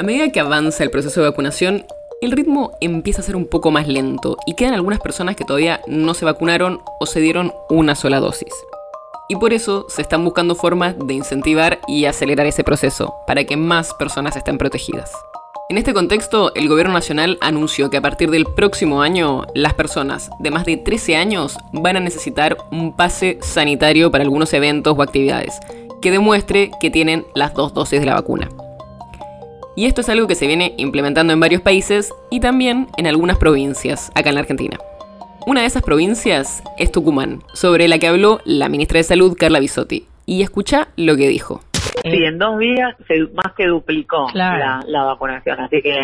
A medida que avanza el proceso de vacunación, el ritmo empieza a ser un poco más lento y quedan algunas personas que todavía no se vacunaron o se dieron una sola dosis. Y por eso se están buscando formas de incentivar y acelerar ese proceso, para que más personas estén protegidas. En este contexto, el Gobierno Nacional anunció que a partir del próximo año, las personas de más de 13 años van a necesitar un pase sanitario para algunos eventos o actividades, que demuestre que tienen las dos dosis de la vacuna. Y esto es algo que se viene implementando en varios países y también en algunas provincias acá en la Argentina. Una de esas provincias es Tucumán, sobre la que habló la ministra de Salud, Carla Bisotti. Y escucha lo que dijo. Sí, en dos días se más que duplicó la, la vacunación, así que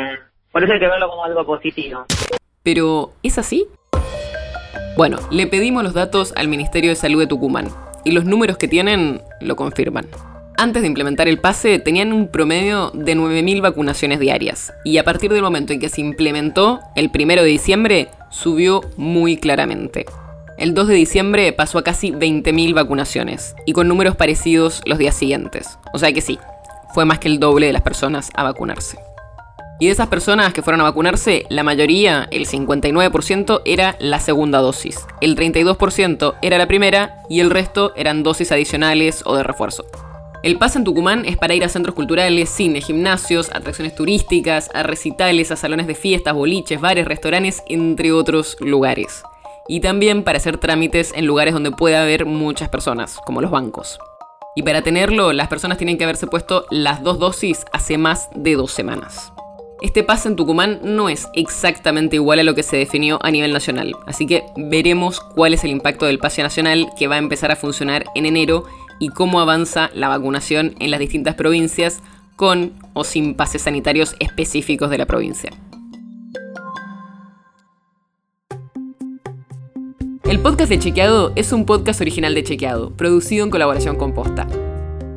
por eso hay que verlo como algo positivo. Pero, ¿es así? Bueno, le pedimos los datos al Ministerio de Salud de Tucumán y los números que tienen lo confirman. Antes de implementar el pase tenían un promedio de 9.000 vacunaciones diarias y a partir del momento en que se implementó, el 1 de diciembre, subió muy claramente. El 2 de diciembre pasó a casi 20.000 vacunaciones y con números parecidos los días siguientes. O sea que sí, fue más que el doble de las personas a vacunarse. Y de esas personas que fueron a vacunarse, la mayoría, el 59%, era la segunda dosis, el 32% era la primera y el resto eran dosis adicionales o de refuerzo. El pase en Tucumán es para ir a centros culturales, cine, gimnasios, atracciones turísticas, a recitales, a salones de fiestas, boliches, bares, restaurantes, entre otros lugares. Y también para hacer trámites en lugares donde pueda haber muchas personas, como los bancos. Y para tenerlo, las personas tienen que haberse puesto las dos dosis hace más de dos semanas. Este pase en Tucumán no es exactamente igual a lo que se definió a nivel nacional, así que veremos cuál es el impacto del pase nacional que va a empezar a funcionar en enero y cómo avanza la vacunación en las distintas provincias con o sin pases sanitarios específicos de la provincia. El podcast de Chequeado es un podcast original de Chequeado, producido en colaboración con Posta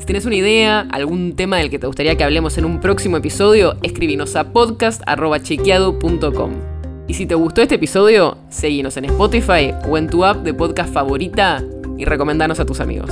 tienes una idea, algún tema del que te gustaría que hablemos en un próximo episodio, escribinos a podcast.chequeado.com. Y si te gustó este episodio, seguinos en Spotify o en tu app de podcast favorita y recomendanos a tus amigos.